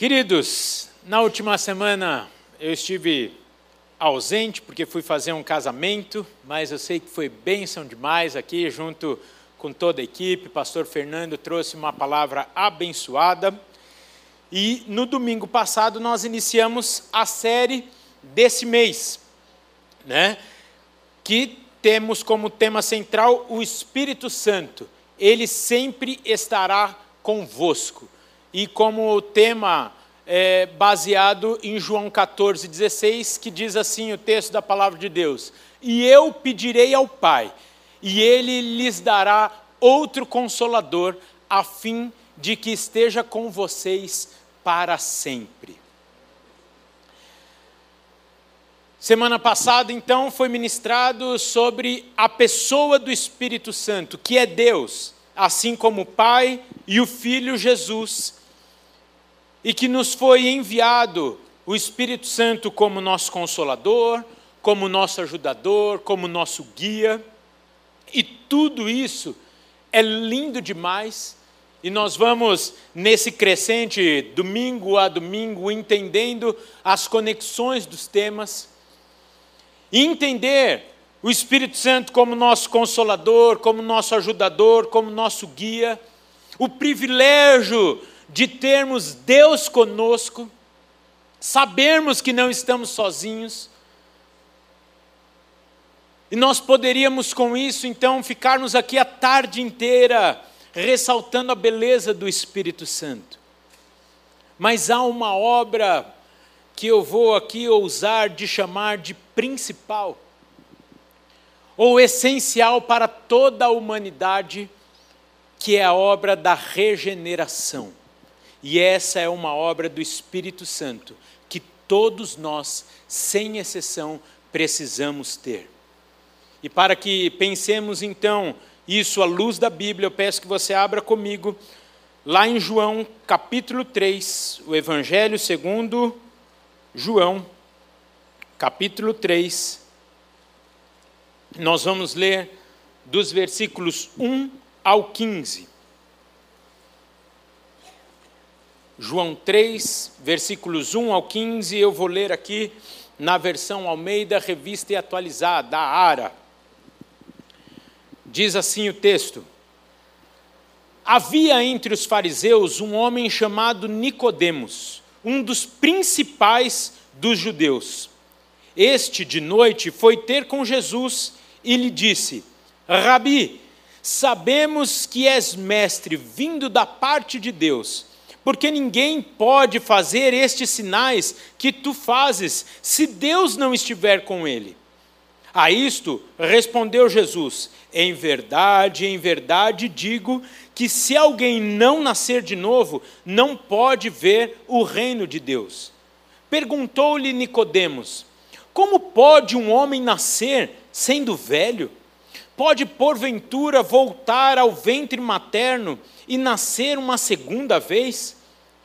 Queridos, na última semana eu estive ausente porque fui fazer um casamento, mas eu sei que foi bênção demais aqui, junto com toda a equipe. Pastor Fernando trouxe uma palavra abençoada. E no domingo passado nós iniciamos a série desse mês, né? Que temos como tema central o Espírito Santo. Ele sempre estará convosco e como tema é, baseado em João 14, 16, que diz assim o texto da palavra de Deus: E eu pedirei ao Pai, e ele lhes dará outro consolador, a fim de que esteja com vocês para sempre. Semana passada, então, foi ministrado sobre a pessoa do Espírito Santo, que é Deus, assim como o Pai e o Filho Jesus e que nos foi enviado o Espírito Santo como nosso consolador, como nosso ajudador, como nosso guia. E tudo isso é lindo demais. E nós vamos, nesse crescente, domingo a domingo, entendendo as conexões dos temas. E entender o Espírito Santo como nosso consolador, como nosso ajudador, como nosso guia. O privilégio de termos Deus conosco, sabermos que não estamos sozinhos. E nós poderíamos com isso então ficarmos aqui a tarde inteira ressaltando a beleza do Espírito Santo. Mas há uma obra que eu vou aqui ousar de chamar de principal ou essencial para toda a humanidade, que é a obra da regeneração. E essa é uma obra do Espírito Santo que todos nós, sem exceção, precisamos ter. E para que pensemos então isso à luz da Bíblia, eu peço que você abra comigo lá em João capítulo 3, o Evangelho segundo João, capítulo 3. Nós vamos ler dos versículos 1 ao 15. João 3, versículos 1 ao 15, eu vou ler aqui na versão Almeida, revista e atualizada, da ARA. Diz assim o texto: Havia entre os fariseus um homem chamado Nicodemos, um dos principais dos judeus. Este de noite foi ter com Jesus e lhe disse: Rabi, sabemos que és mestre vindo da parte de Deus porque ninguém pode fazer estes sinais que tu fazes se Deus não estiver com ele. A isto respondeu Jesus: Em verdade, em verdade digo que se alguém não nascer de novo, não pode ver o reino de Deus. Perguntou-lhe Nicodemos: Como pode um homem nascer sendo velho? Pode porventura voltar ao ventre materno e nascer uma segunda vez?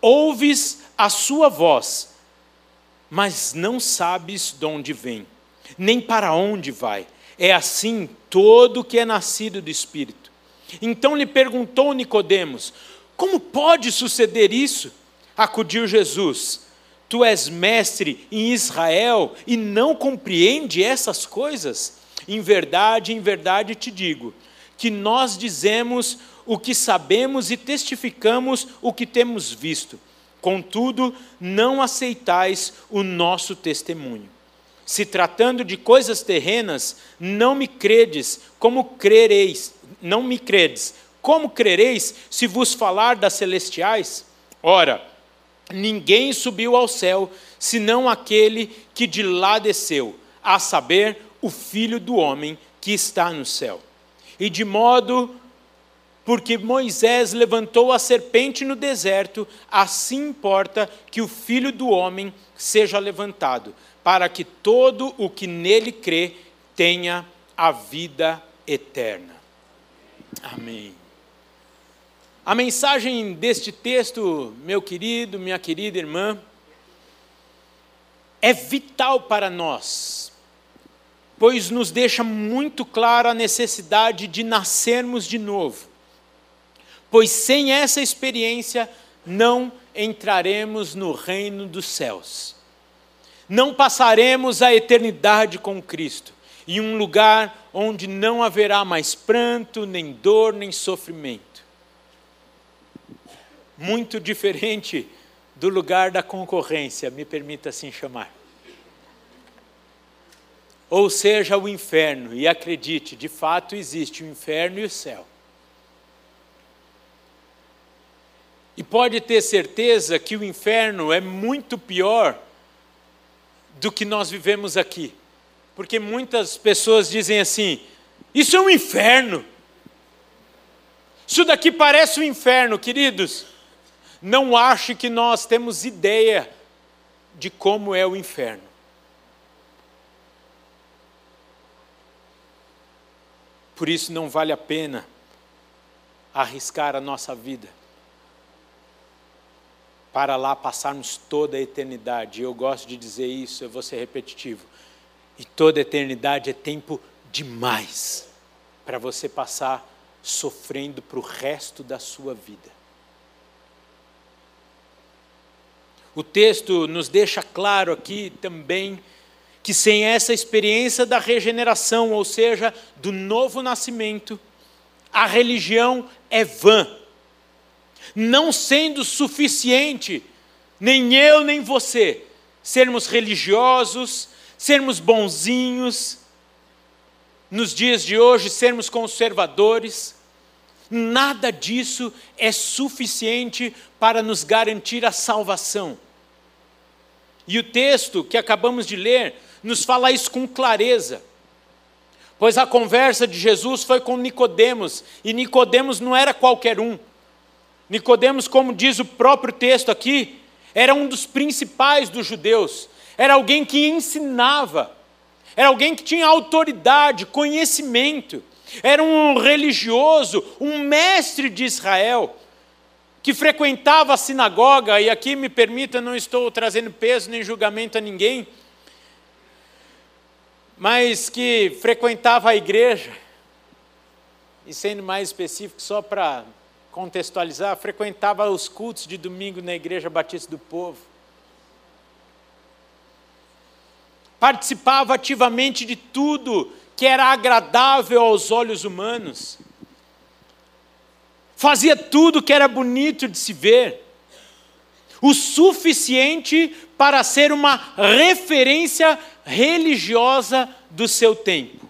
ouves a sua voz, mas não sabes de onde vem, nem para onde vai. É assim todo que é nascido do Espírito. Então lhe perguntou Nicodemos: Como pode suceder isso? Acudiu Jesus: Tu és mestre em Israel e não compreende essas coisas? Em verdade, em verdade te digo, que nós dizemos o que sabemos e testificamos o que temos visto. Contudo, não aceitais o nosso testemunho. Se tratando de coisas terrenas, não me credes, como crereis, não me credes. Como crereis se vos falar das celestiais? Ora, ninguém subiu ao céu, senão aquele que de lá desceu, a saber, o Filho do homem que está no céu. E de modo porque Moisés levantou a serpente no deserto, assim importa que o filho do homem seja levantado, para que todo o que nele crê tenha a vida eterna. Amém. A mensagem deste texto, meu querido, minha querida irmã, é vital para nós, pois nos deixa muito clara a necessidade de nascermos de novo. Pois sem essa experiência não entraremos no reino dos céus. Não passaremos a eternidade com Cristo, em um lugar onde não haverá mais pranto, nem dor, nem sofrimento muito diferente do lugar da concorrência, me permita assim chamar. Ou seja, o inferno, e acredite, de fato existe o inferno e o céu. E pode ter certeza que o inferno é muito pior do que nós vivemos aqui. Porque muitas pessoas dizem assim: isso é um inferno. Isso daqui parece um inferno, queridos. Não ache que nós temos ideia de como é o inferno. Por isso não vale a pena arriscar a nossa vida para lá passarmos toda a eternidade. Eu gosto de dizer isso, eu vou ser repetitivo. E toda a eternidade é tempo demais para você passar sofrendo para o resto da sua vida. O texto nos deixa claro aqui também que sem essa experiência da regeneração, ou seja, do novo nascimento, a religião é vã. Não sendo suficiente, nem eu nem você, sermos religiosos, sermos bonzinhos, nos dias de hoje sermos conservadores, nada disso é suficiente para nos garantir a salvação. E o texto que acabamos de ler nos fala isso com clareza. Pois a conversa de Jesus foi com Nicodemos, e Nicodemos não era qualquer um. Nicodemos, como diz o próprio texto aqui, era um dos principais dos judeus. Era alguém que ensinava. Era alguém que tinha autoridade, conhecimento. Era um religioso, um mestre de Israel que frequentava a sinagoga, e aqui me permita, não estou trazendo peso nem julgamento a ninguém, mas que frequentava a igreja, e sendo mais específico, só para contextualizar, frequentava os cultos de domingo na Igreja Batista do Povo. Participava ativamente de tudo que era agradável aos olhos humanos. Fazia tudo que era bonito de se ver, o suficiente para ser uma referência religiosa do seu tempo,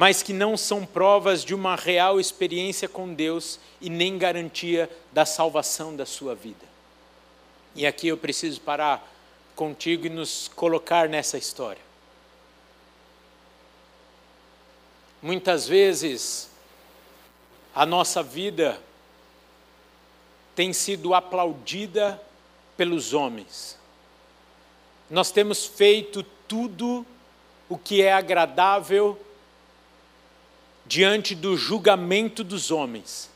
mas que não são provas de uma real experiência com Deus e nem garantia da salvação da sua vida. E aqui eu preciso parar contigo e nos colocar nessa história. Muitas vezes, a nossa vida tem sido aplaudida pelos homens. Nós temos feito tudo o que é agradável diante do julgamento dos homens,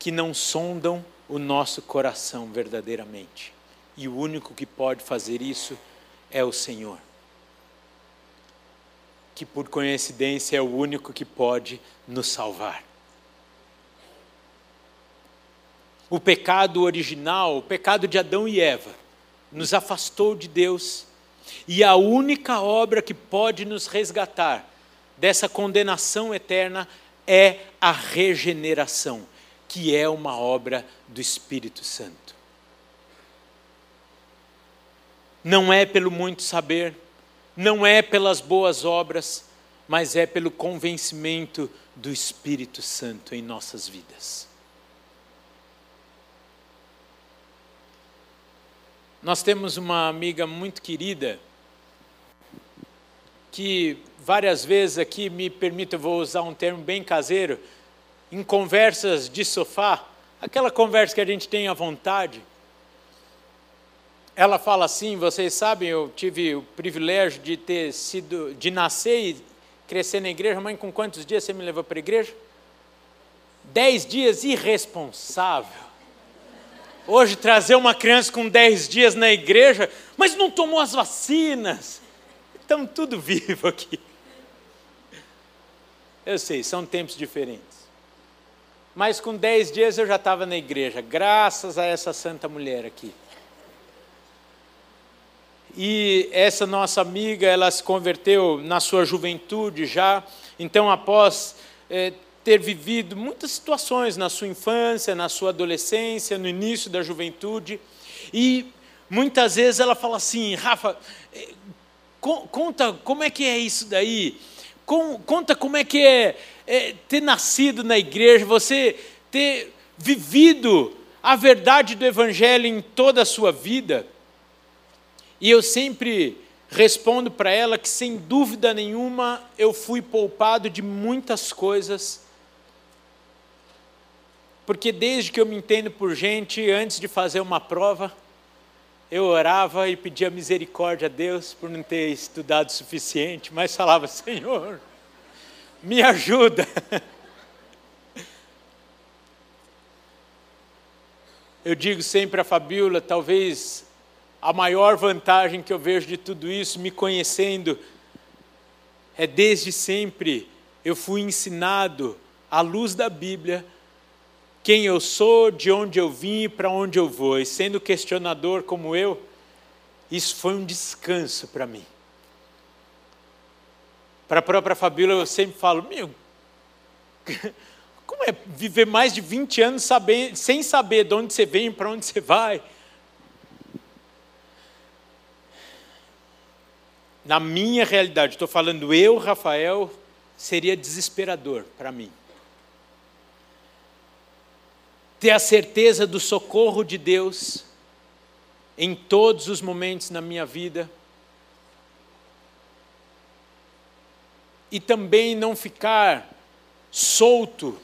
que não sondam o nosso coração verdadeiramente. E o único que pode fazer isso é o Senhor. Que por coincidência é o único que pode nos salvar. O pecado original, o pecado de Adão e Eva, nos afastou de Deus. E a única obra que pode nos resgatar dessa condenação eterna é a regeneração, que é uma obra do Espírito Santo. Não é pelo muito saber, não é pelas boas obras, mas é pelo convencimento do Espírito Santo em nossas vidas. Nós temos uma amiga muito querida que várias vezes aqui, me permita, eu vou usar um termo bem caseiro, em conversas de sofá, aquela conversa que a gente tem à vontade, ela fala assim, vocês sabem, eu tive o privilégio de ter sido, de nascer e crescer na igreja, mãe, com quantos dias você me levou para a igreja? Dez dias irresponsável. Hoje trazer uma criança com dez dias na igreja, mas não tomou as vacinas. Estamos tudo vivo aqui. Eu sei, são tempos diferentes. Mas com dez dias eu já estava na igreja, graças a essa santa mulher aqui. E essa nossa amiga, ela se converteu na sua juventude já, então após é, ter vivido muitas situações na sua infância, na sua adolescência, no início da juventude, e muitas vezes ela fala assim, Rafa, é, conta como é que é isso daí, conta como é que é, é ter nascido na igreja, você ter vivido a verdade do Evangelho em toda a sua vida. E eu sempre respondo para ela que, sem dúvida nenhuma, eu fui poupado de muitas coisas. Porque desde que eu me entendo por gente, antes de fazer uma prova, eu orava e pedia misericórdia a Deus por não ter estudado o suficiente, mas falava: Senhor, me ajuda. Eu digo sempre a Fabiola, talvez a maior vantagem que eu vejo de tudo isso, me conhecendo, é desde sempre eu fui ensinado, à luz da Bíblia, quem eu sou, de onde eu vim e para onde eu vou. E sendo questionador como eu, isso foi um descanso para mim. Para a própria Fabíola eu sempre falo, meu, como é viver mais de 20 anos saber, sem saber de onde você vem e para onde você vai? na minha realidade, estou falando eu, Rafael, seria desesperador para mim. Ter a certeza do socorro de Deus em todos os momentos na minha vida. E também não ficar solto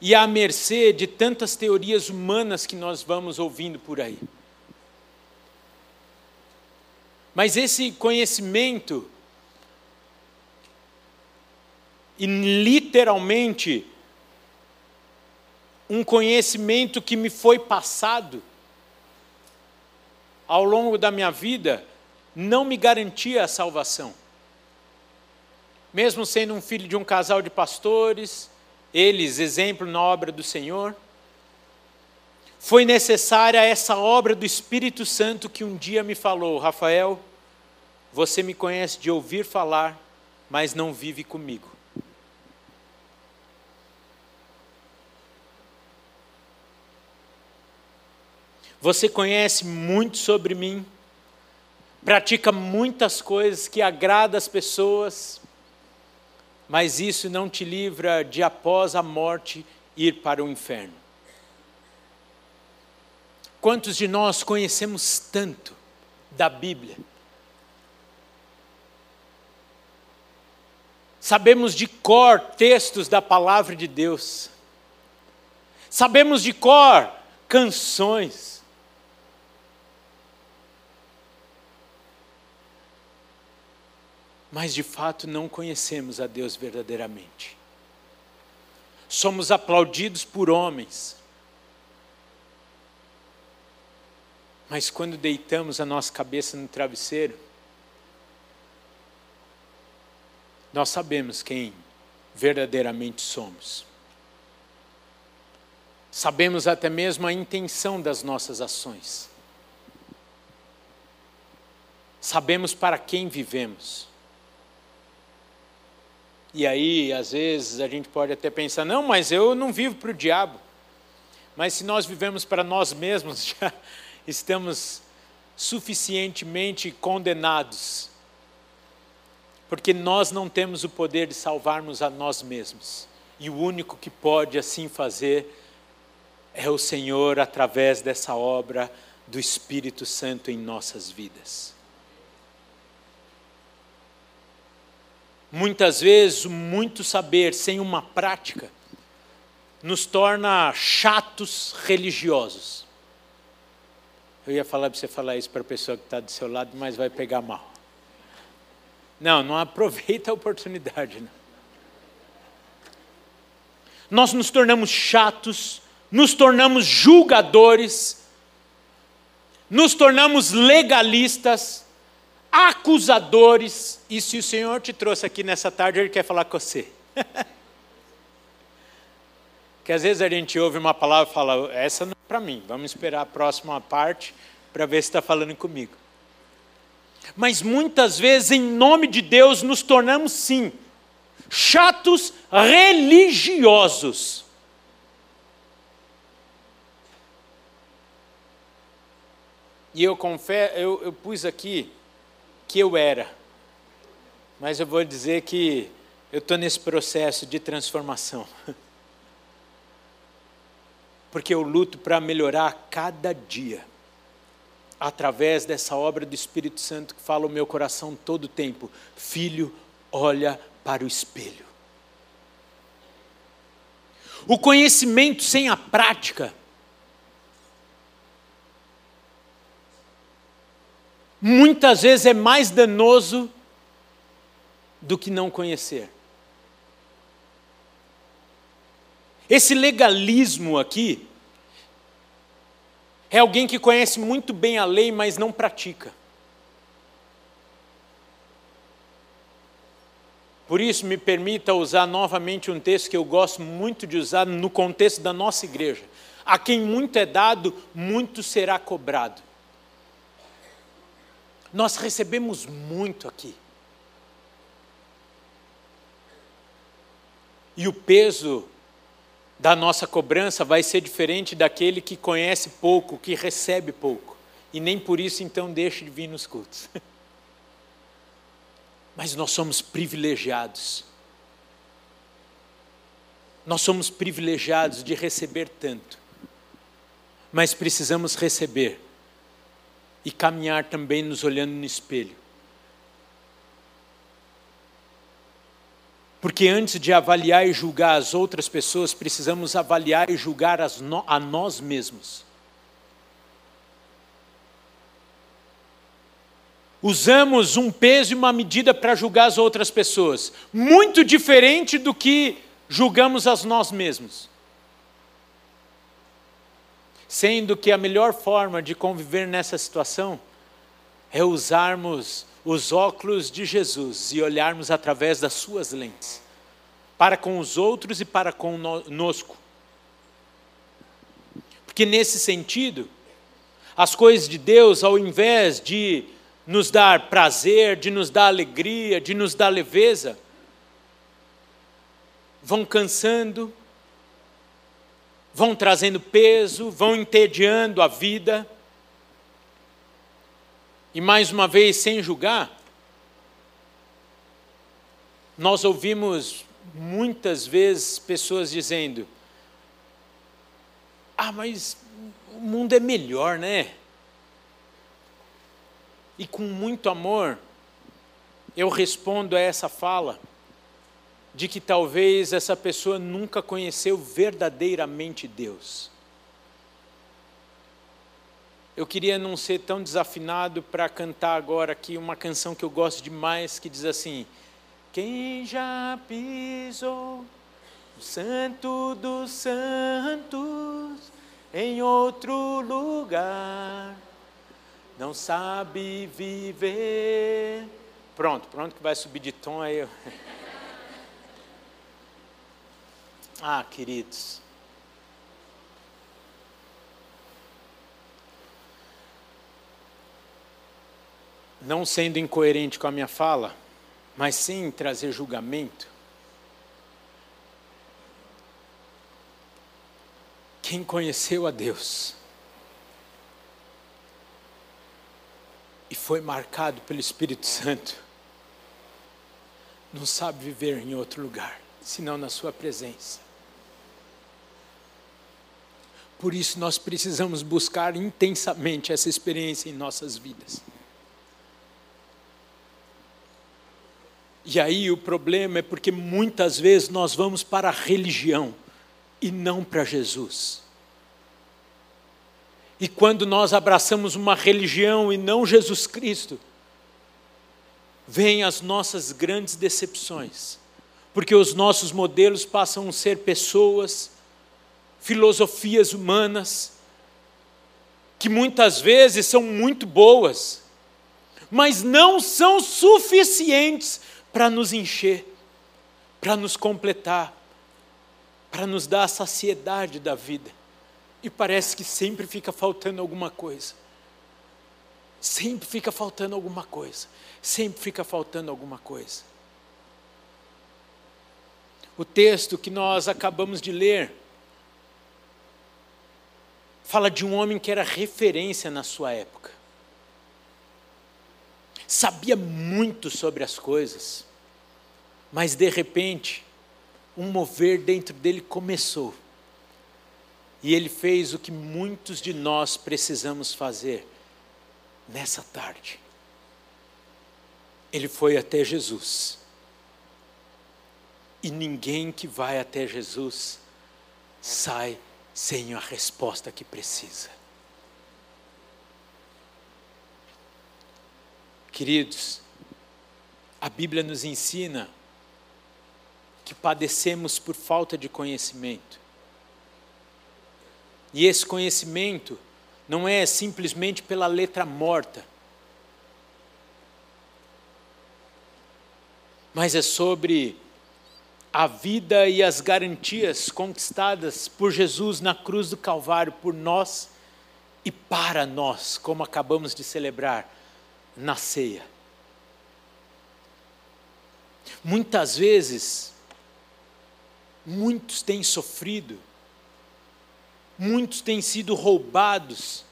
e à mercê de tantas teorias humanas que nós vamos ouvindo por aí. Mas esse conhecimento, e literalmente, um conhecimento que me foi passado ao longo da minha vida, não me garantia a salvação. Mesmo sendo um filho de um casal de pastores, eles exemplo na obra do Senhor, foi necessária essa obra do Espírito Santo que um dia me falou: Rafael, você me conhece de ouvir falar, mas não vive comigo. Você conhece muito sobre mim, pratica muitas coisas que agradam as pessoas, mas isso não te livra de após a morte ir para o inferno. Quantos de nós conhecemos tanto da Bíblia? Sabemos de cor textos da palavra de Deus. Sabemos de cor canções. Mas de fato não conhecemos a Deus verdadeiramente. Somos aplaudidos por homens Mas quando deitamos a nossa cabeça no travesseiro, nós sabemos quem verdadeiramente somos. Sabemos até mesmo a intenção das nossas ações. Sabemos para quem vivemos. E aí, às vezes, a gente pode até pensar: não, mas eu não vivo para o diabo. Mas se nós vivemos para nós mesmos, já, estamos suficientemente condenados, porque nós não temos o poder de salvarmos a nós mesmos, e o único que pode assim fazer é o Senhor através dessa obra do Espírito Santo em nossas vidas. Muitas vezes, muito saber sem uma prática nos torna chatos religiosos. Eu ia falar para você falar isso para a pessoa que está do seu lado, mas vai pegar mal. Não, não aproveita a oportunidade. Não. Nós nos tornamos chatos, nos tornamos julgadores, nos tornamos legalistas, acusadores. E se o Senhor te trouxe aqui nessa tarde, Ele quer falar com você. que às vezes a gente ouve uma palavra e fala, essa não é para mim, vamos esperar a próxima parte para ver se está falando comigo. Mas muitas vezes, em nome de Deus, nos tornamos sim chatos religiosos. E eu confesso, eu, eu pus aqui que eu era, mas eu vou dizer que eu estou nesse processo de transformação. Porque eu luto para melhorar cada dia, através dessa obra do Espírito Santo que fala o meu coração todo o tempo: Filho, olha para o espelho. O conhecimento sem a prática muitas vezes é mais danoso do que não conhecer. Esse legalismo aqui é alguém que conhece muito bem a lei, mas não pratica. Por isso, me permita usar novamente um texto que eu gosto muito de usar no contexto da nossa igreja. A quem muito é dado, muito será cobrado. Nós recebemos muito aqui. E o peso da nossa cobrança vai ser diferente daquele que conhece pouco, que recebe pouco. E nem por isso então deixe de vir nos cultos. Mas nós somos privilegiados. Nós somos privilegiados de receber tanto. Mas precisamos receber e caminhar também nos olhando no espelho. Porque antes de avaliar e julgar as outras pessoas, precisamos avaliar e julgar no, a nós mesmos. Usamos um peso e uma medida para julgar as outras pessoas, muito diferente do que julgamos as nós mesmos sendo que a melhor forma de conviver nessa situação é usarmos os óculos de Jesus e olharmos através das suas lentes, para com os outros e para conosco. Porque nesse sentido, as coisas de Deus, ao invés de nos dar prazer, de nos dar alegria, de nos dar leveza, vão cansando, vão trazendo peso, vão entediando a vida. E mais uma vez, sem julgar, nós ouvimos muitas vezes pessoas dizendo: Ah, mas o mundo é melhor, né? E com muito amor, eu respondo a essa fala de que talvez essa pessoa nunca conheceu verdadeiramente Deus. Eu queria não ser tão desafinado para cantar agora aqui uma canção que eu gosto demais, que diz assim: Quem já pisou o Santo dos Santos em outro lugar, não sabe viver. Pronto, pronto que vai subir de tom aí. Ah, queridos. Não sendo incoerente com a minha fala, mas sim trazer julgamento. Quem conheceu a Deus e foi marcado pelo Espírito Santo, não sabe viver em outro lugar, senão na Sua presença. Por isso nós precisamos buscar intensamente essa experiência em nossas vidas. E aí o problema é porque muitas vezes nós vamos para a religião e não para Jesus. E quando nós abraçamos uma religião e não Jesus Cristo, vêm as nossas grandes decepções, porque os nossos modelos passam a ser pessoas, filosofias humanas, que muitas vezes são muito boas, mas não são suficientes para nos encher, para nos completar, para nos dar a saciedade da vida. E parece que sempre fica faltando alguma coisa. Sempre fica faltando alguma coisa. Sempre fica faltando alguma coisa. O texto que nós acabamos de ler fala de um homem que era referência na sua época sabia muito sobre as coisas, mas de repente, um mover dentro dele começou. E ele fez o que muitos de nós precisamos fazer nessa tarde. Ele foi até Jesus. E ninguém que vai até Jesus sai sem a resposta que precisa. Queridos, a Bíblia nos ensina que padecemos por falta de conhecimento. E esse conhecimento não é simplesmente pela letra morta, mas é sobre a vida e as garantias conquistadas por Jesus na cruz do Calvário por nós e para nós, como acabamos de celebrar na ceia. Muitas vezes, muitos têm sofrido, muitos têm sido roubados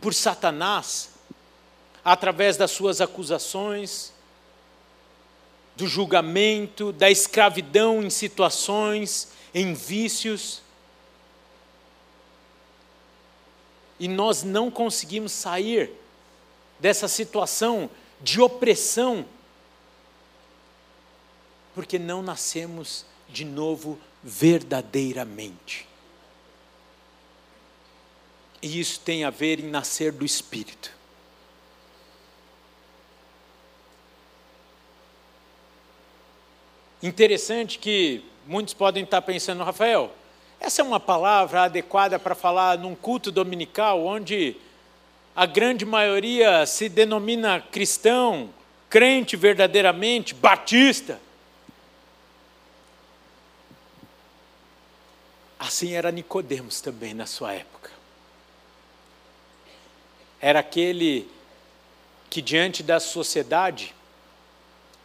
por Satanás, através das suas acusações, do julgamento, da escravidão em situações, em vícios. E nós não conseguimos sair dessa situação de opressão, porque não nascemos de novo verdadeiramente. E isso tem a ver em nascer do Espírito. Interessante que muitos podem estar pensando, Rafael, essa é uma palavra adequada para falar num culto dominical onde a grande maioria se denomina cristão, crente verdadeiramente, batista. Assim era Nicodemos também na sua época. Era aquele que diante da sociedade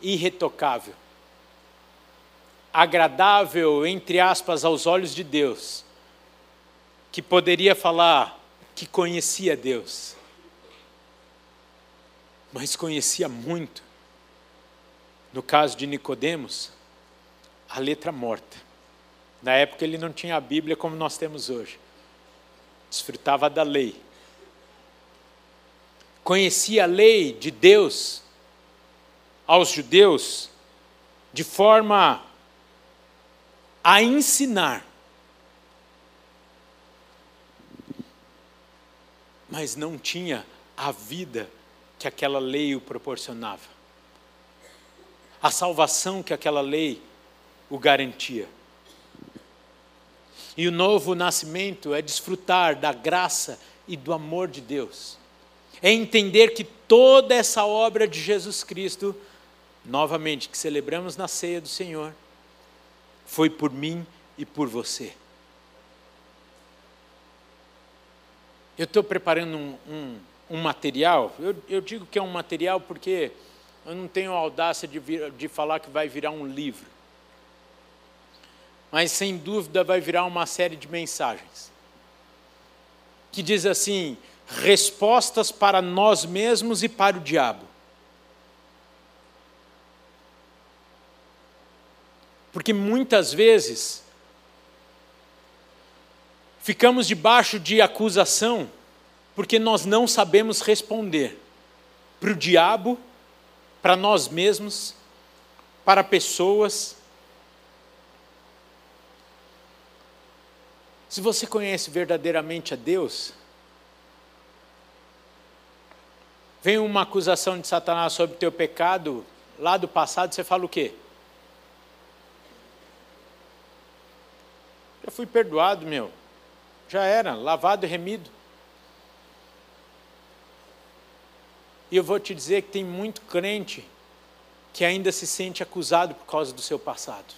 irretocável, agradável entre aspas aos olhos de Deus, que poderia falar que conhecia Deus mas conhecia muito. No caso de Nicodemos, a letra morta. Na época ele não tinha a Bíblia como nós temos hoje. Desfrutava da lei. Conhecia a lei de Deus aos judeus de forma a ensinar. Mas não tinha a vida que aquela lei o proporcionava, a salvação que aquela lei o garantia. E o novo nascimento é desfrutar da graça e do amor de Deus, é entender que toda essa obra de Jesus Cristo, novamente, que celebramos na ceia do Senhor, foi por mim e por você. Eu estou preparando um, um um material, eu, eu, digo que é um material porque eu não tenho a audácia de, vir, de falar que vai virar um livro. Mas sem dúvida vai virar uma série de mensagens. Que diz assim: respostas para nós mesmos e para o diabo. Porque muitas vezes ficamos debaixo de acusação porque nós não sabemos responder para o diabo, para nós mesmos para pessoas. Se você conhece verdadeiramente a Deus, vem uma acusação de Satanás sobre teu pecado lá do passado, você fala o quê? Já fui perdoado, meu. Já era, lavado e remido. E eu vou te dizer que tem muito crente que ainda se sente acusado por causa do seu passado.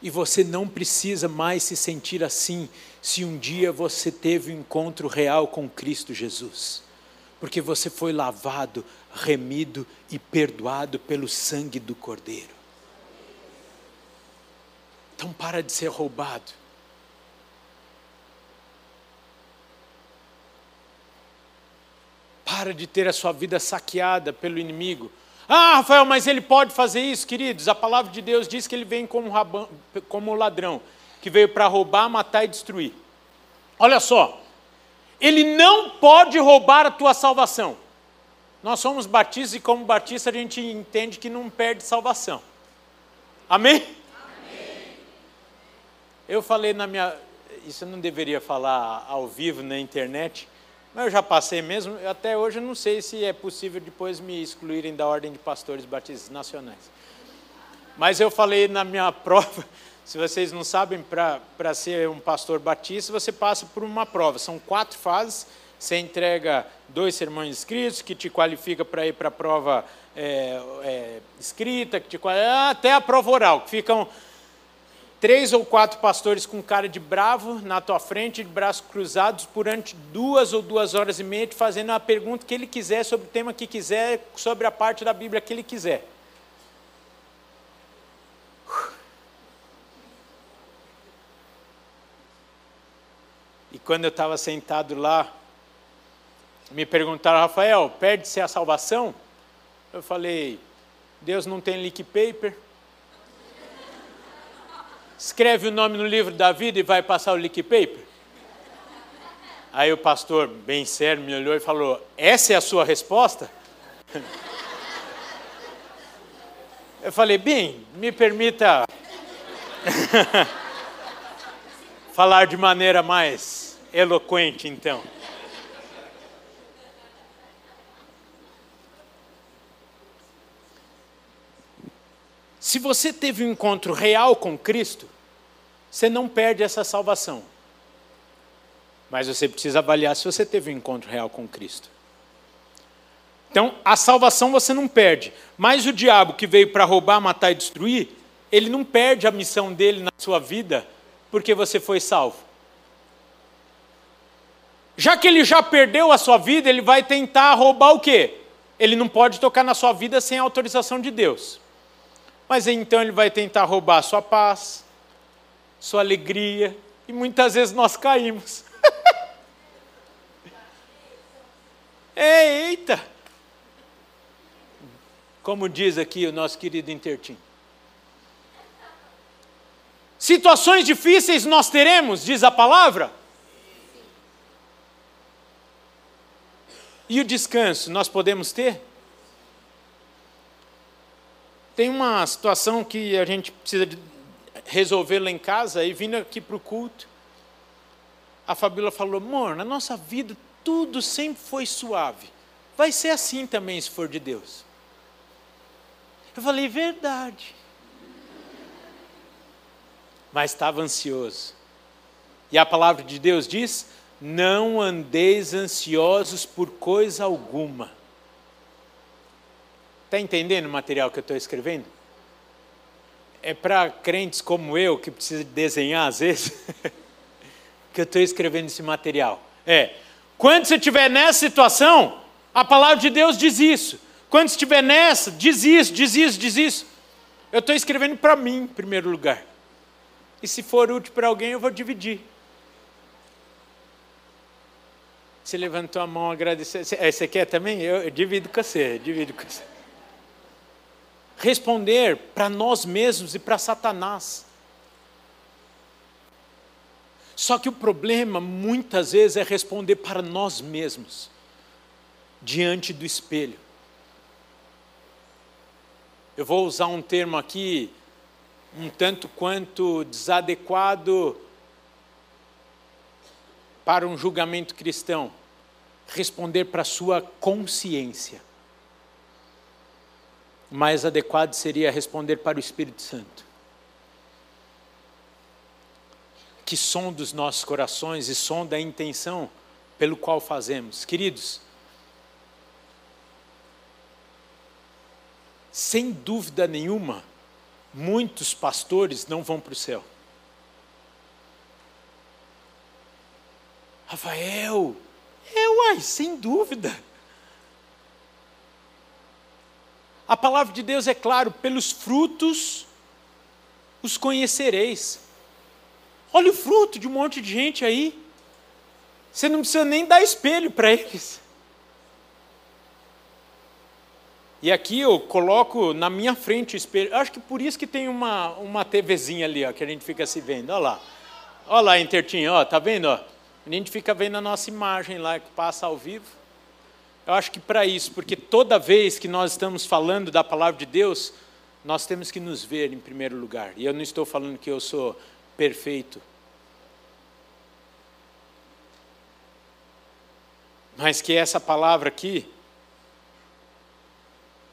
E você não precisa mais se sentir assim se um dia você teve um encontro real com Cristo Jesus. Porque você foi lavado, remido e perdoado pelo sangue do Cordeiro. Então para de ser roubado. Para de ter a sua vida saqueada pelo inimigo. Ah, Rafael, mas ele pode fazer isso, queridos. A palavra de Deus diz que ele vem como, rabão, como ladrão, que veio para roubar, matar e destruir. Olha só, ele não pode roubar a tua salvação. Nós somos batistas e, como batista, a gente entende que não perde salvação. Amém? Eu falei na minha. Isso eu não deveria falar ao vivo na internet, mas eu já passei mesmo, até hoje eu não sei se é possível depois me excluírem da ordem de pastores batistas nacionais. Mas eu falei na minha prova, se vocês não sabem, para ser um pastor batista, você passa por uma prova. São quatro fases. Você entrega dois sermões escritos, que te qualifica para ir para a prova é, é, escrita, que te, até a prova oral, que ficam três ou quatro pastores com cara de bravo na tua frente, de braços cruzados, durante duas ou duas horas e meia, fazendo a pergunta que ele quiser, sobre o tema que quiser, sobre a parte da Bíblia que ele quiser. E quando eu estava sentado lá, me perguntaram, Rafael, perde-se a salvação? Eu falei, Deus não tem leak paper, escreve o nome no livro da vida e vai passar o leak paper? Aí o pastor, bem sério, me olhou e falou: Essa é a sua resposta? Eu falei: Bem, me permita falar de maneira mais eloquente, então. Se você teve um encontro real com Cristo, você não perde essa salvação. Mas você precisa avaliar se você teve um encontro real com Cristo. Então, a salvação você não perde. Mas o diabo que veio para roubar, matar e destruir, ele não perde a missão dele na sua vida porque você foi salvo. Já que ele já perdeu a sua vida, ele vai tentar roubar o quê? Ele não pode tocar na sua vida sem a autorização de Deus. Mas então ele vai tentar roubar a sua paz, sua alegria, e muitas vezes nós caímos. Eita! Como diz aqui o nosso querido Intertim. Situações difíceis nós teremos, diz a palavra. E o descanso nós podemos ter? Tem uma situação que a gente precisa resolver lá em casa e vindo aqui para o culto, a Fabíola falou: amor, na nossa vida tudo sempre foi suave. Vai ser assim também se for de Deus. Eu falei: verdade. Mas estava ansioso. E a palavra de Deus diz: não andeis ansiosos por coisa alguma Está entendendo o material que eu estou escrevendo? É para crentes como eu, que precisa desenhar às vezes, que eu estou escrevendo esse material. É, quando você estiver nessa situação, a palavra de Deus diz isso. Quando estiver nessa, diz isso, diz isso, diz isso. Eu estou escrevendo para mim, em primeiro lugar. E se for útil para alguém, eu vou dividir. Você levantou a mão, agradeceu. Você quer também? Eu, eu divido com você, divido com você responder para nós mesmos e para Satanás. Só que o problema muitas vezes é responder para nós mesmos, diante do espelho. eu vou usar um termo aqui um tanto quanto desadequado para um julgamento cristão, responder para a sua consciência. O mais adequado seria responder para o Espírito Santo. Que som dos nossos corações e som da intenção pelo qual fazemos. Queridos, sem dúvida nenhuma, muitos pastores não vão para o céu. Rafael, é uai, sem dúvida. A palavra de Deus é claro, pelos frutos os conhecereis. Olha o fruto de um monte de gente aí. Você não precisa nem dar espelho para eles. E aqui eu coloco na minha frente o espelho. Acho que por isso que tem uma, uma TVzinha ali, ó, que a gente fica se vendo. Olha lá. Olha lá, Intertinho, ó, tá vendo? Ó? A gente fica vendo a nossa imagem lá que passa ao vivo. Eu acho que para isso, porque toda vez que nós estamos falando da palavra de Deus, nós temos que nos ver em primeiro lugar. E eu não estou falando que eu sou perfeito. Mas que essa palavra aqui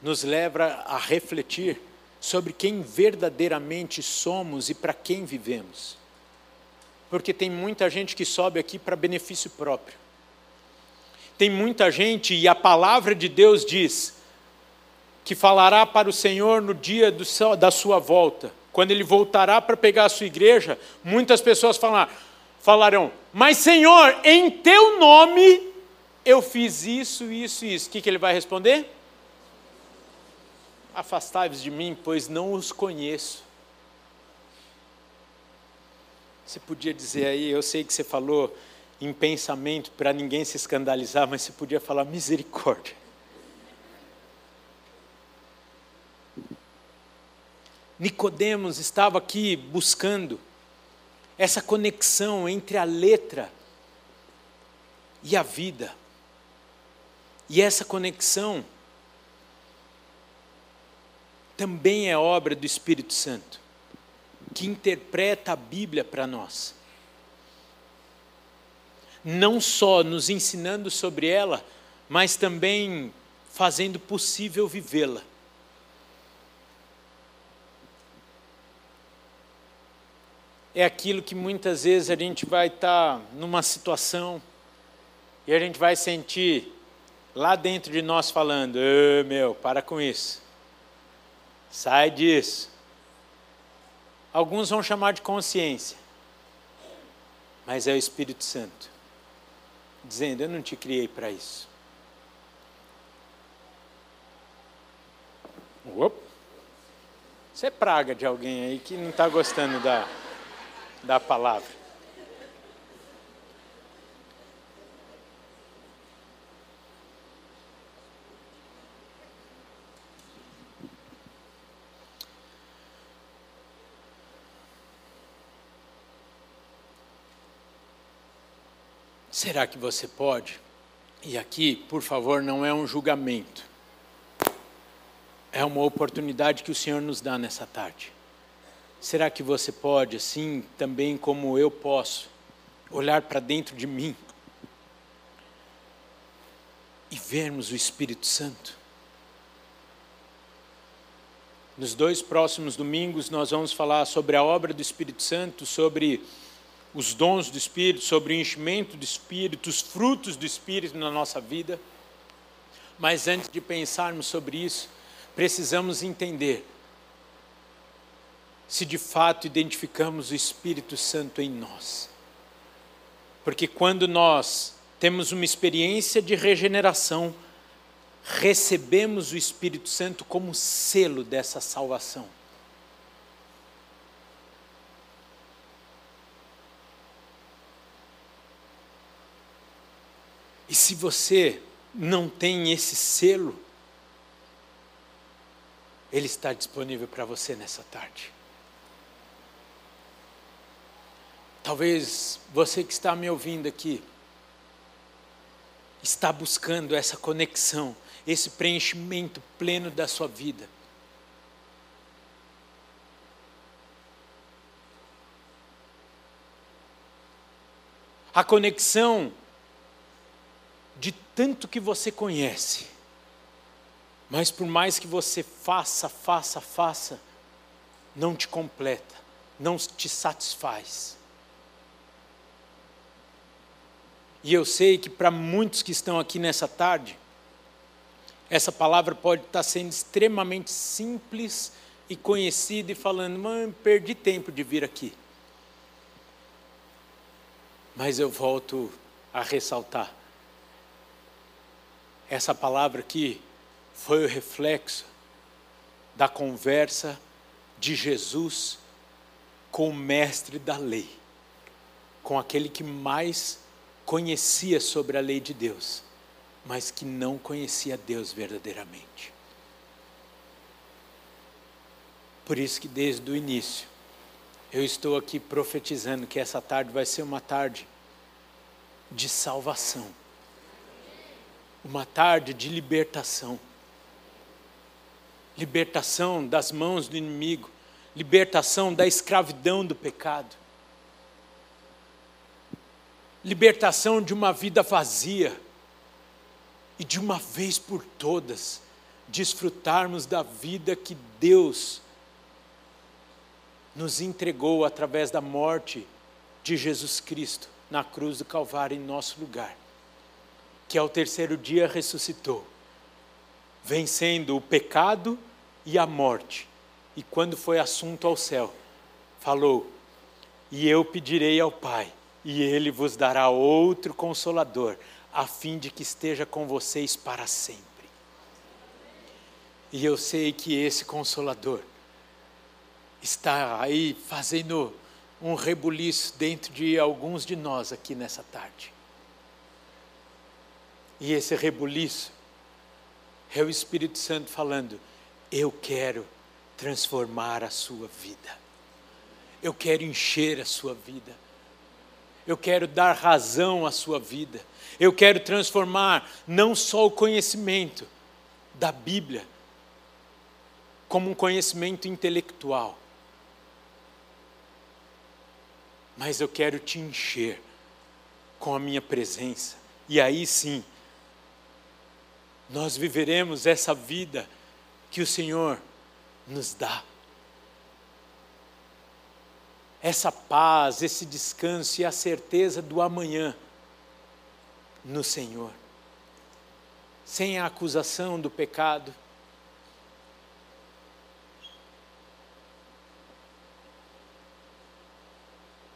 nos leva a refletir sobre quem verdadeiramente somos e para quem vivemos. Porque tem muita gente que sobe aqui para benefício próprio. Tem muita gente, e a palavra de Deus diz, que falará para o Senhor no dia do, da sua volta. Quando ele voltará para pegar a sua igreja, muitas pessoas falar, falarão: Mas Senhor, em teu nome eu fiz isso, isso e isso. O que, que ele vai responder? Afastai-vos de mim, pois não os conheço. Você podia dizer aí, eu sei que você falou em pensamento para ninguém se escandalizar, mas você podia falar misericórdia. Nicodemos estava aqui buscando essa conexão entre a letra e a vida. E essa conexão também é obra do Espírito Santo, que interpreta a Bíblia para nós. Não só nos ensinando sobre ela, mas também fazendo possível vivê-la. É aquilo que muitas vezes a gente vai estar numa situação e a gente vai sentir lá dentro de nós falando: meu, para com isso. Sai disso. Alguns vão chamar de consciência, mas é o Espírito Santo dizendo: Eu não te criei para isso. Opa. Isso é praga de alguém aí que não está gostando da, da palavra. Será que você pode? E aqui, por favor, não é um julgamento. É uma oportunidade que o Senhor nos dá nessa tarde. Será que você pode, assim também como eu posso, olhar para dentro de mim e vermos o Espírito Santo? Nos dois próximos domingos, nós vamos falar sobre a obra do Espírito Santo, sobre os dons do Espírito, sobre o enchimento do Espírito, os frutos do Espírito na nossa vida. Mas antes de pensarmos sobre isso, precisamos entender se de fato identificamos o Espírito Santo em nós. Porque quando nós temos uma experiência de regeneração, recebemos o Espírito Santo como selo dessa salvação. E se você não tem esse selo, ele está disponível para você nessa tarde. Talvez você que está me ouvindo aqui está buscando essa conexão, esse preenchimento pleno da sua vida. A conexão de tanto que você conhece. Mas por mais que você faça, faça, faça, não te completa, não te satisfaz. E eu sei que para muitos que estão aqui nessa tarde, essa palavra pode estar sendo extremamente simples e conhecida e falando, mãe, perdi tempo de vir aqui. Mas eu volto a ressaltar. Essa palavra aqui foi o reflexo da conversa de Jesus com o mestre da lei, com aquele que mais conhecia sobre a lei de Deus, mas que não conhecia Deus verdadeiramente. Por isso que desde o início eu estou aqui profetizando que essa tarde vai ser uma tarde de salvação, uma tarde de libertação. Libertação das mãos do inimigo, libertação da escravidão do pecado. Libertação de uma vida vazia. E de uma vez por todas desfrutarmos da vida que Deus nos entregou através da morte de Jesus Cristo na cruz do Calvário em nosso lugar, que ao terceiro dia ressuscitou, vencendo o pecado e a morte. E quando foi assunto ao céu, falou: E eu pedirei ao Pai, e ele vos dará outro consolador, a fim de que esteja com vocês para sempre. E eu sei que esse consolador está aí fazendo um rebuliço dentro de alguns de nós aqui nessa tarde. E esse rebuliço é o Espírito Santo falando: Eu quero transformar a sua vida, eu quero encher a sua vida eu quero dar razão à sua vida. Eu quero transformar não só o conhecimento da Bíblia como um conhecimento intelectual, mas eu quero te encher com a minha presença. E aí sim, nós viveremos essa vida que o Senhor nos dá essa paz, esse descanso e a certeza do amanhã no Senhor. Sem a acusação do pecado.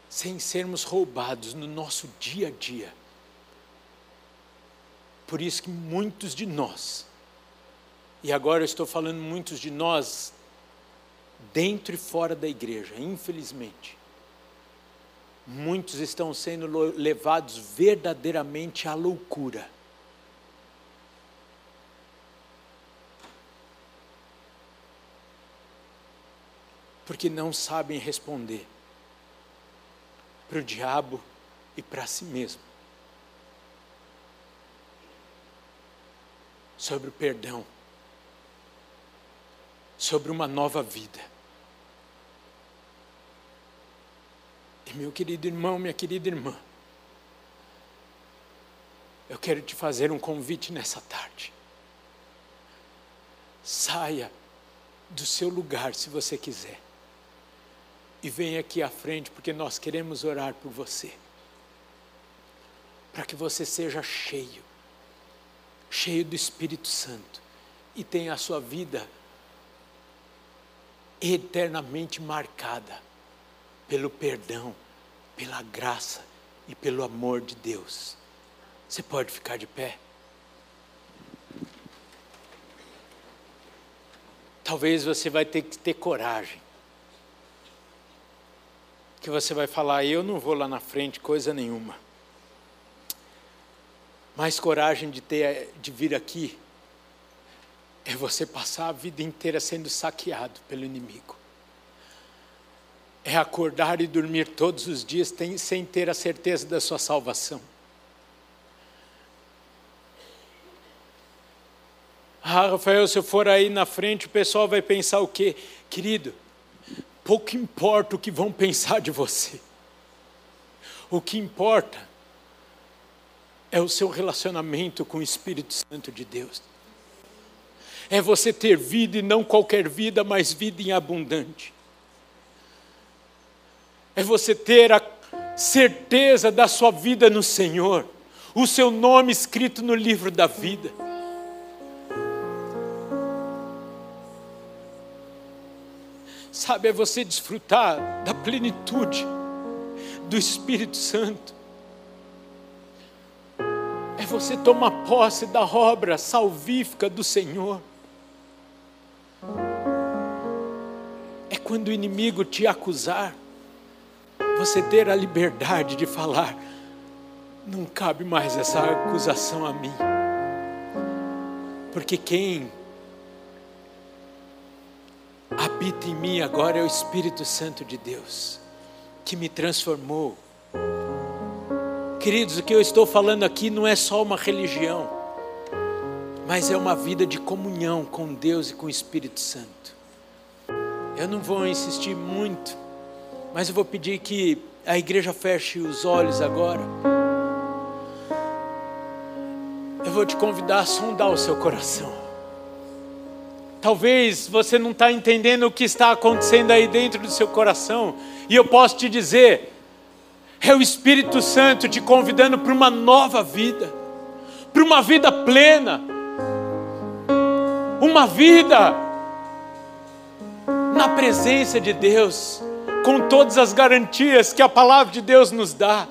Sem sermos roubados no nosso dia a dia. Por isso que muitos de nós, e agora eu estou falando muitos de nós dentro e fora da igreja, infelizmente. Muitos estão sendo levados verdadeiramente à loucura. Porque não sabem responder para o diabo e para si mesmo. Sobre o perdão, sobre uma nova vida. meu querido irmão, minha querida irmã, eu quero te fazer um convite nessa tarde. Saia do seu lugar se você quiser. E venha aqui à frente, porque nós queremos orar por você. Para que você seja cheio, cheio do Espírito Santo e tenha a sua vida eternamente marcada pelo perdão, pela graça e pelo amor de Deus. Você pode ficar de pé? Talvez você vai ter que ter coragem. Que você vai falar, eu não vou lá na frente coisa nenhuma. Mais coragem de ter de vir aqui é você passar a vida inteira sendo saqueado pelo inimigo é acordar e dormir todos os dias sem ter a certeza da sua salvação. Ah, Rafael, se eu for aí na frente, o pessoal vai pensar o quê? Querido, pouco importa o que vão pensar de você. O que importa é o seu relacionamento com o Espírito Santo de Deus. É você ter vida e não qualquer vida, mas vida em abundante. É você ter a certeza da sua vida no Senhor, o seu nome escrito no livro da vida. Sabe, é você desfrutar da plenitude do Espírito Santo. É você tomar posse da obra salvífica do Senhor. É quando o inimigo te acusar, você ter a liberdade de falar: não cabe mais essa acusação a mim. Porque quem habita em mim agora é o Espírito Santo de Deus, que me transformou. Queridos, o que eu estou falando aqui não é só uma religião, mas é uma vida de comunhão com Deus e com o Espírito Santo. Eu não vou insistir muito, mas eu vou pedir que a igreja feche os olhos agora. Eu vou te convidar a sondar o seu coração. Talvez você não está entendendo o que está acontecendo aí dentro do seu coração, e eu posso te dizer: é o Espírito Santo te convidando para uma nova vida, para uma vida plena, uma vida na presença de Deus, com todas as garantias que a palavra de Deus nos dá,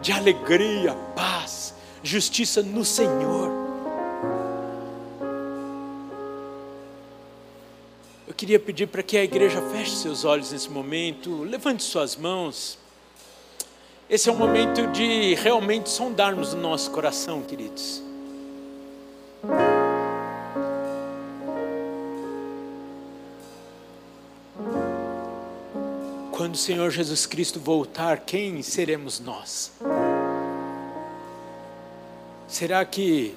de alegria, paz, justiça no Senhor. queria pedir para que a igreja feche seus olhos nesse momento, levante suas mãos. Esse é um momento de realmente sondarmos o nosso coração, queridos. Quando o Senhor Jesus Cristo voltar, quem seremos nós? Será que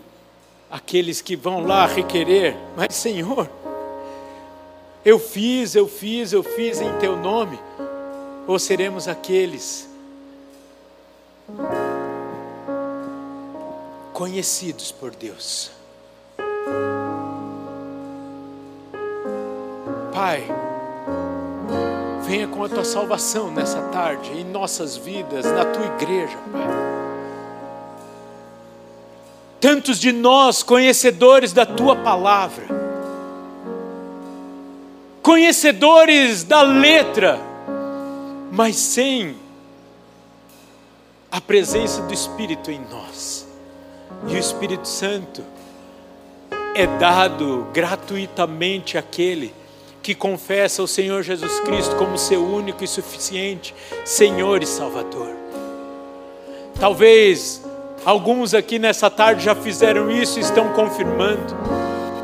aqueles que vão lá requerer, mas Senhor, eu fiz, eu fiz, eu fiz em teu nome? Ou seremos aqueles conhecidos por Deus? Pai, venha com a tua salvação nessa tarde, em nossas vidas, na tua igreja, Pai. Tantos de nós conhecedores da tua palavra, conhecedores da letra, mas sem a presença do Espírito em nós. E o Espírito Santo é dado gratuitamente àquele que confessa o Senhor Jesus Cristo como seu único e suficiente Senhor e Salvador. Talvez alguns aqui nessa tarde já fizeram isso e estão confirmando,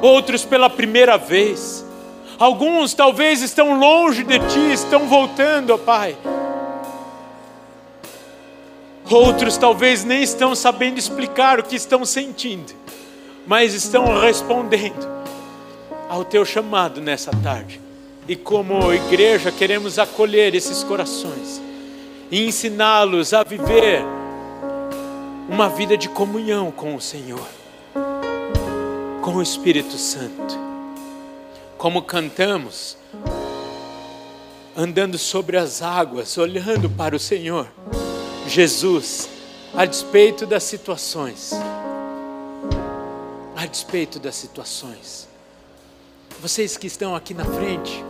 outros pela primeira vez. Alguns talvez estão longe de ti, estão voltando, ó Pai. Outros talvez nem estão sabendo explicar o que estão sentindo, mas estão respondendo ao teu chamado nessa tarde. E como igreja queremos acolher esses corações e ensiná-los a viver uma vida de comunhão com o Senhor, com o Espírito Santo como cantamos, andando sobre as águas, olhando para o Senhor, Jesus, a despeito das situações, a despeito das situações. Vocês que estão aqui na frente,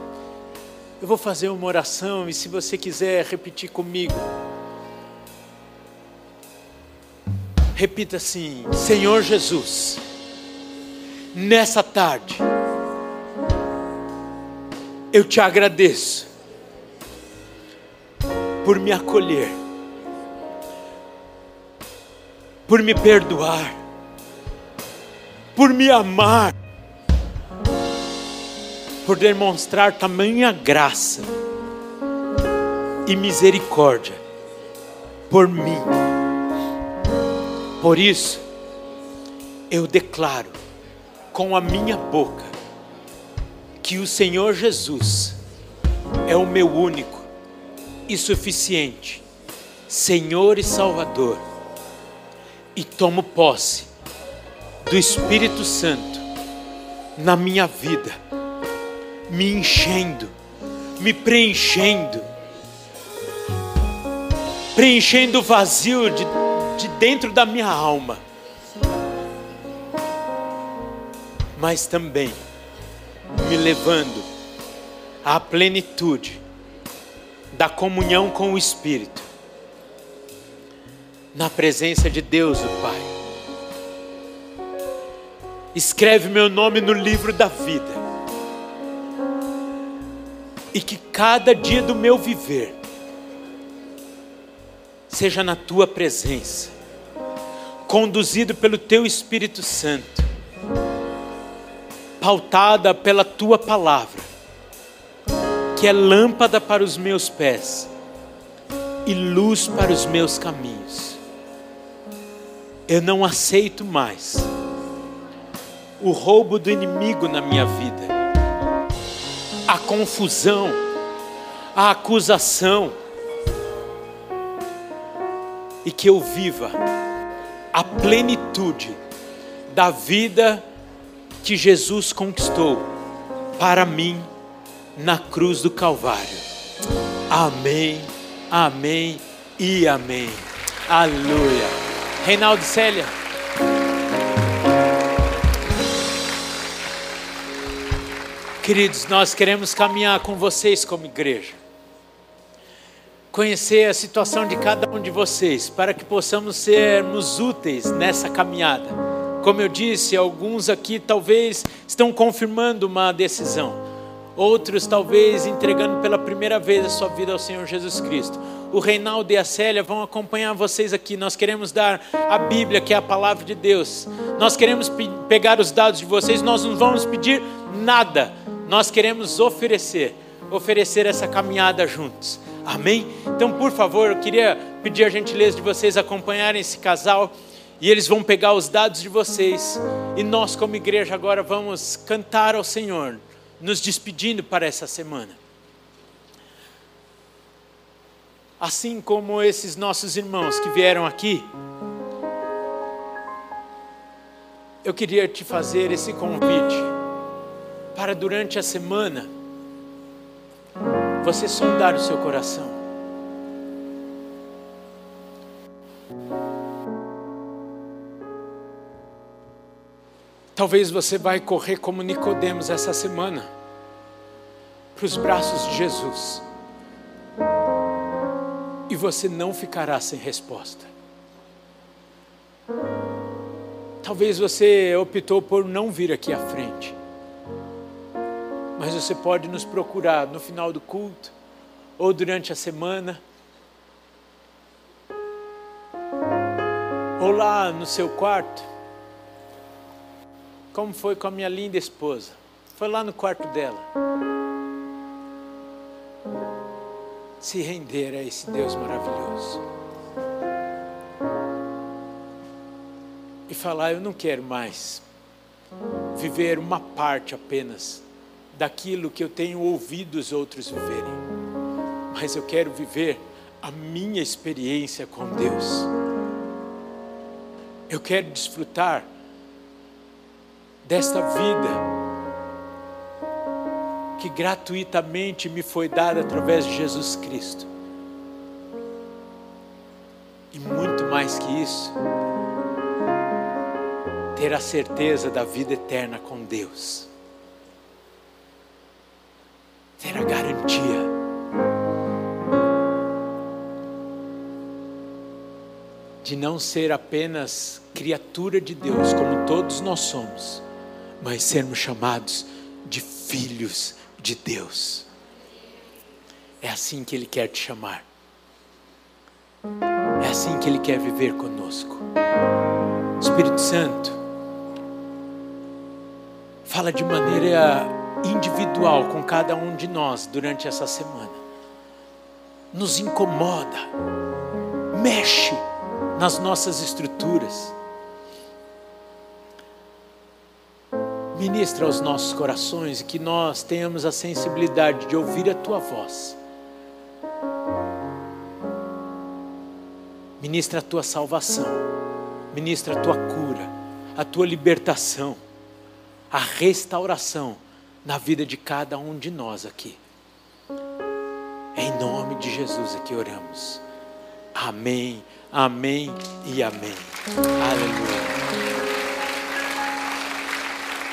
eu vou fazer uma oração e se você quiser repetir comigo, repita assim: Senhor Jesus, nessa tarde, eu te agradeço por me acolher, por me perdoar, por me amar, por demonstrar tamanha graça e misericórdia por mim. Por isso, eu declaro com a minha boca que o Senhor Jesus é o meu único e suficiente Senhor e Salvador. E tomo posse do Espírito Santo na minha vida, me enchendo, me preenchendo, preenchendo o vazio de, de dentro da minha alma, mas também me levando à plenitude da comunhão com o Espírito, na presença de Deus, o Pai. Escreve meu nome no livro da vida, e que cada dia do meu viver seja na tua presença, conduzido pelo teu Espírito Santo, pautada pela tua palavra que é lâmpada para os meus pés e luz para os meus caminhos. Eu não aceito mais o roubo do inimigo na minha vida, a confusão, a acusação, e que eu viva a plenitude da vida que Jesus conquistou para mim na cruz do Calvário. Amém, amém e amém. Aleluia. Reinaldo Célia. Queridos, nós queremos caminhar com vocês como igreja. Conhecer a situação de cada um de vocês, para que possamos sermos úteis nessa caminhada. Como eu disse, alguns aqui talvez estão confirmando uma decisão outros talvez entregando pela primeira vez a sua vida ao Senhor Jesus Cristo. O Reinaldo e a Célia vão acompanhar vocês aqui. Nós queremos dar a Bíblia, que é a palavra de Deus. Nós queremos pegar os dados de vocês, nós não vamos pedir nada. Nós queremos oferecer, oferecer essa caminhada juntos. Amém? Então, por favor, eu queria pedir a gentileza de vocês acompanharem esse casal e eles vão pegar os dados de vocês. E nós, como igreja, agora vamos cantar ao Senhor nos despedindo para essa semana. Assim como esses nossos irmãos que vieram aqui, eu queria te fazer esse convite para durante a semana você sondar o seu coração. Talvez você vai correr como Nicodemos essa semana para os braços de Jesus. E você não ficará sem resposta. Talvez você optou por não vir aqui à frente. Mas você pode nos procurar no final do culto ou durante a semana. Ou lá no seu quarto como foi com a minha linda esposa. Foi lá no quarto dela. Se render a esse Deus maravilhoso. E falar: Eu não quero mais viver uma parte apenas daquilo que eu tenho ouvido os outros viverem, mas eu quero viver a minha experiência com Deus. Eu quero desfrutar desta vida que gratuitamente me foi dada através de Jesus Cristo. E muito mais que isso, ter a certeza da vida eterna com Deus. Ter a garantia. De não ser apenas criatura de Deus, como todos nós somos mas sermos chamados de filhos de Deus. É assim que Ele quer te chamar. É assim que Ele quer viver conosco. Espírito Santo, fala de maneira individual com cada um de nós durante essa semana. Nos incomoda, mexe nas nossas estruturas Ministra aos nossos corações e que nós tenhamos a sensibilidade de ouvir a tua voz. Ministra a tua salvação ministra a tua cura, a tua libertação, a restauração na vida de cada um de nós aqui. Em nome de Jesus aqui oramos. Amém, amém e amém. Aleluia.